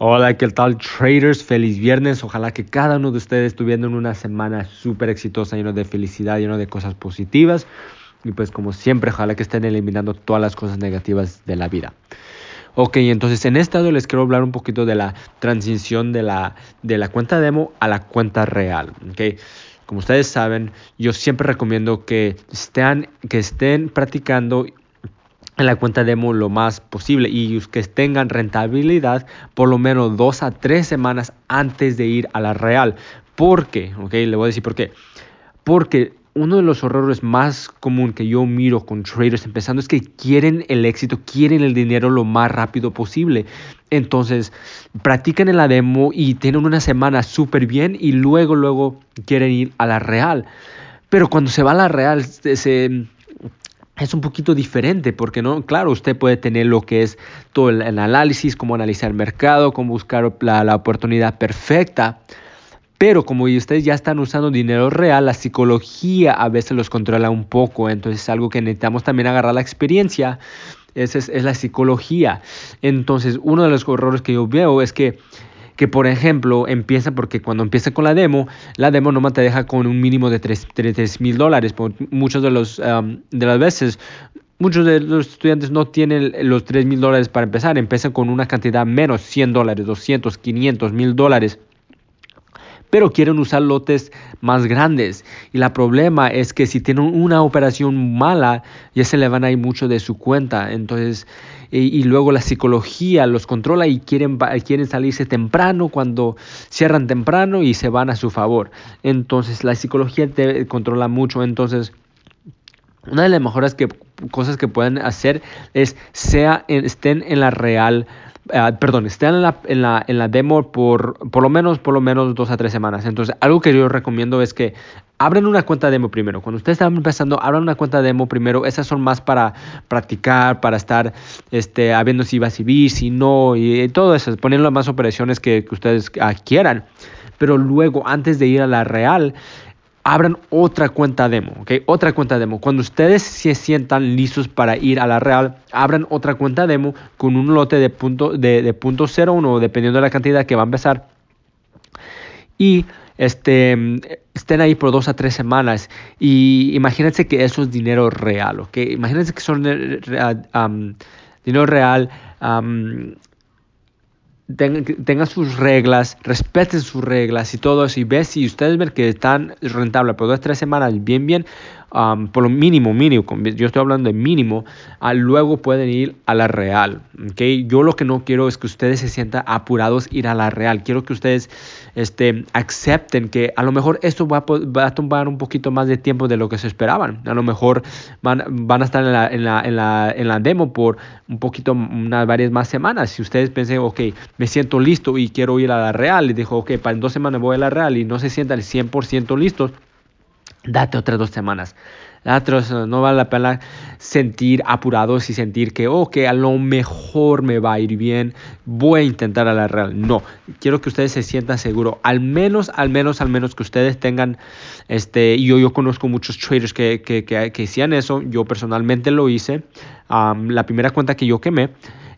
Hola, ¿qué tal traders? Feliz viernes. Ojalá que cada uno de ustedes estuviera en una semana súper exitosa, lleno de felicidad, lleno de cosas positivas. Y pues como siempre, ojalá que estén eliminando todas las cosas negativas de la vida. Ok, entonces en este lado les quiero hablar un poquito de la transición de la, de la cuenta demo a la cuenta real. Okay. Como ustedes saben, yo siempre recomiendo que estén, que estén practicando en la cuenta demo lo más posible y que tengan rentabilidad por lo menos dos a tres semanas antes de ir a la real. ¿Por qué? Le voy a decir por qué. Porque uno de los errores más común que yo miro con traders empezando es que quieren el éxito, quieren el dinero lo más rápido posible. Entonces, practican en la demo y tienen una semana súper bien y luego, luego quieren ir a la real. Pero cuando se va a la real, se es un poquito diferente porque no, claro, usted puede tener lo que es todo el, análisis, cómo analizar el mercado, cómo buscar la, la, oportunidad perfecta. Pero como ustedes ya están usando dinero real, la psicología a veces los controla un poco. Entonces es algo que necesitamos también agarrar la experiencia. Esa es, es la psicología. Entonces uno de los errores que yo veo es que que por ejemplo empieza porque cuando empieza con la demo, la demo nomás te deja con un mínimo de 3 mil dólares. Muchos de, los, de las veces Muchos de los estudiantes no tienen los 3 mil dólares para empezar, empiezan con una cantidad menos, 100 dólares, 200, 500, mil dólares pero quieren usar lotes más grandes. Y el problema es que si tienen una operación mala, ya se le van a ir mucho de su cuenta. Entonces, y, luego la psicología los controla y quieren, quieren salirse temprano cuando cierran temprano y se van a su favor. Entonces, la psicología te controla mucho. Entonces, una de las mejores cosas que pueden hacer es sea, estén en la real Ah, perdón, estén en la, en la, en la demo por, por lo menos, por lo menos dos a tres semanas. Entonces, algo que yo recomiendo es que abren una cuenta demo primero. Cuando ustedes están empezando, abran una cuenta demo primero. Esas son más para practicar, para estar este, viendo si va a servir, si no, y, todo eso, poniendo más operaciones que, que ustedes ah, quieran. Pero luego, antes de ir a la real, abran otra cuenta demo, ¿ok? Otra cuenta demo. Cuando ustedes se sientan listos para ir a la real, abran otra cuenta demo con un lote de punto, de, de punto 01, dependiendo de la cantidad que va a empezar. Y este, estén ahí por dos a tres semanas y imagínense que eso es dinero real, ¿ok? Imagínense que son eh, dinero real tenga, sus reglas, respeten sus reglas y todo eso. Y ve si ustedes ven que están rentables por dos, tres semanas, bien, bien, por lo mínimo, mínimo, yo estoy hablando de mínimo, luego pueden ir a la real. ¿okay? Yo lo que no quiero es que ustedes se sientan apurados ir a la real. Quiero que ustedes este, acepten que a lo mejor esto va a, tomar un poquito más de tiempo de lo que se esperaban. A lo mejor van, van a estar en la, en, la, en, la, en la demo por un poquito, unas varias más semanas. Si ustedes piensan, ok, me siento listo y quiero ir a la real, y dijo, ok, para en dos semanas voy a la real y no se sientan 100% listos date otras dos semanas. no vale la pena sentir apurados y sentir que, oh, que a lo mejor me va a ir bien, voy a intentar a la real. No, quiero que ustedes se sientan seguros, al menos, al menos, al menos que ustedes tengan, este, yo, yo conozco muchos traders que, que, que, que hacían eso, yo personalmente lo hice, la primera cuenta que yo quemé,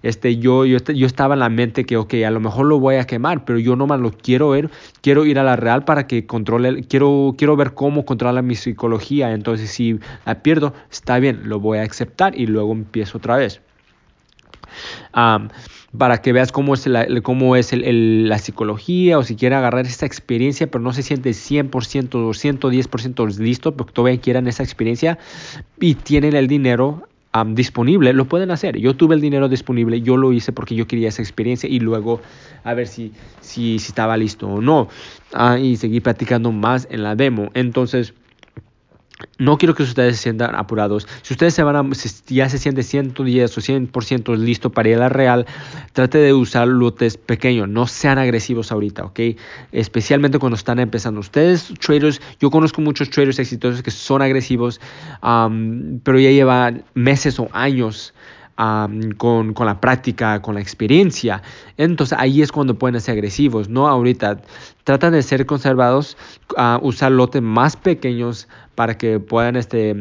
este, yo, yo, yo estaba en la mente que, ok, a lo mejor lo voy a quemar, pero yo nomás lo quiero ver, quiero ir a la real para que controle, quiero, quiero ver cómo controla mi psicología, entonces si la pierdo, está bien, lo voy a aceptar y luego empiezo otra vez. para que veas cómo es, la, cómo es la psicología o si quiere agarrar esa experiencia, pero no se siente 100% o 110% listo porque todavía quieran esa experiencia y tienen el dinero disponible, lo pueden hacer. Yo tuve el dinero disponible, yo lo hice porque yo quería esa experiencia y luego a ver si, si, si estaba listo o no. Ah, y seguir practicando más en la demo. Entonces, no quiero que ustedes se sientan apurados. Si ustedes se van a, ya se sienten 110 o 100% listo para ir a la real, trate de usar lotes pequeños. No sean agresivos ahorita, ¿ok? Especialmente cuando están empezando. Ustedes, traders, yo conozco muchos traders exitosos que son agresivos, pero ya llevan meses o años con, la práctica, con la experiencia. Entonces ahí es cuando pueden ser agresivos, no ahorita. Tratan de ser conservados, a usar lotes más pequeños para que puedan este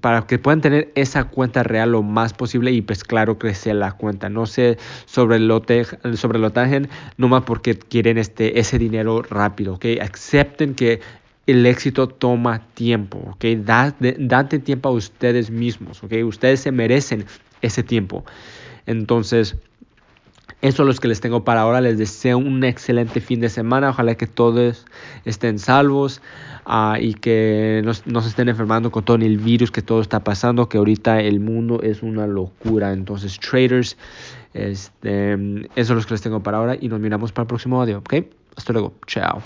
para que puedan tener esa cuenta real lo más posible y pues claro crecer la cuenta no sé sobre el lote sobre el lotaje nomás porque quieren este ese dinero rápido ok acepten que el éxito toma tiempo, ¿ok? date tiempo a ustedes mismos, ¿ok? Ustedes se merecen ese tiempo. Entonces, eso es lo que les tengo para ahora. Les deseo un excelente fin de semana. Ojalá que todos estén salvos uh, y que no, se estén enfermando con todo el virus que todo está pasando, que ahorita el mundo es una locura. Entonces, traders, este, eso es lo que les tengo para ahora y nos miramos para el próximo audio, ¿ok? Hasta luego. Chao.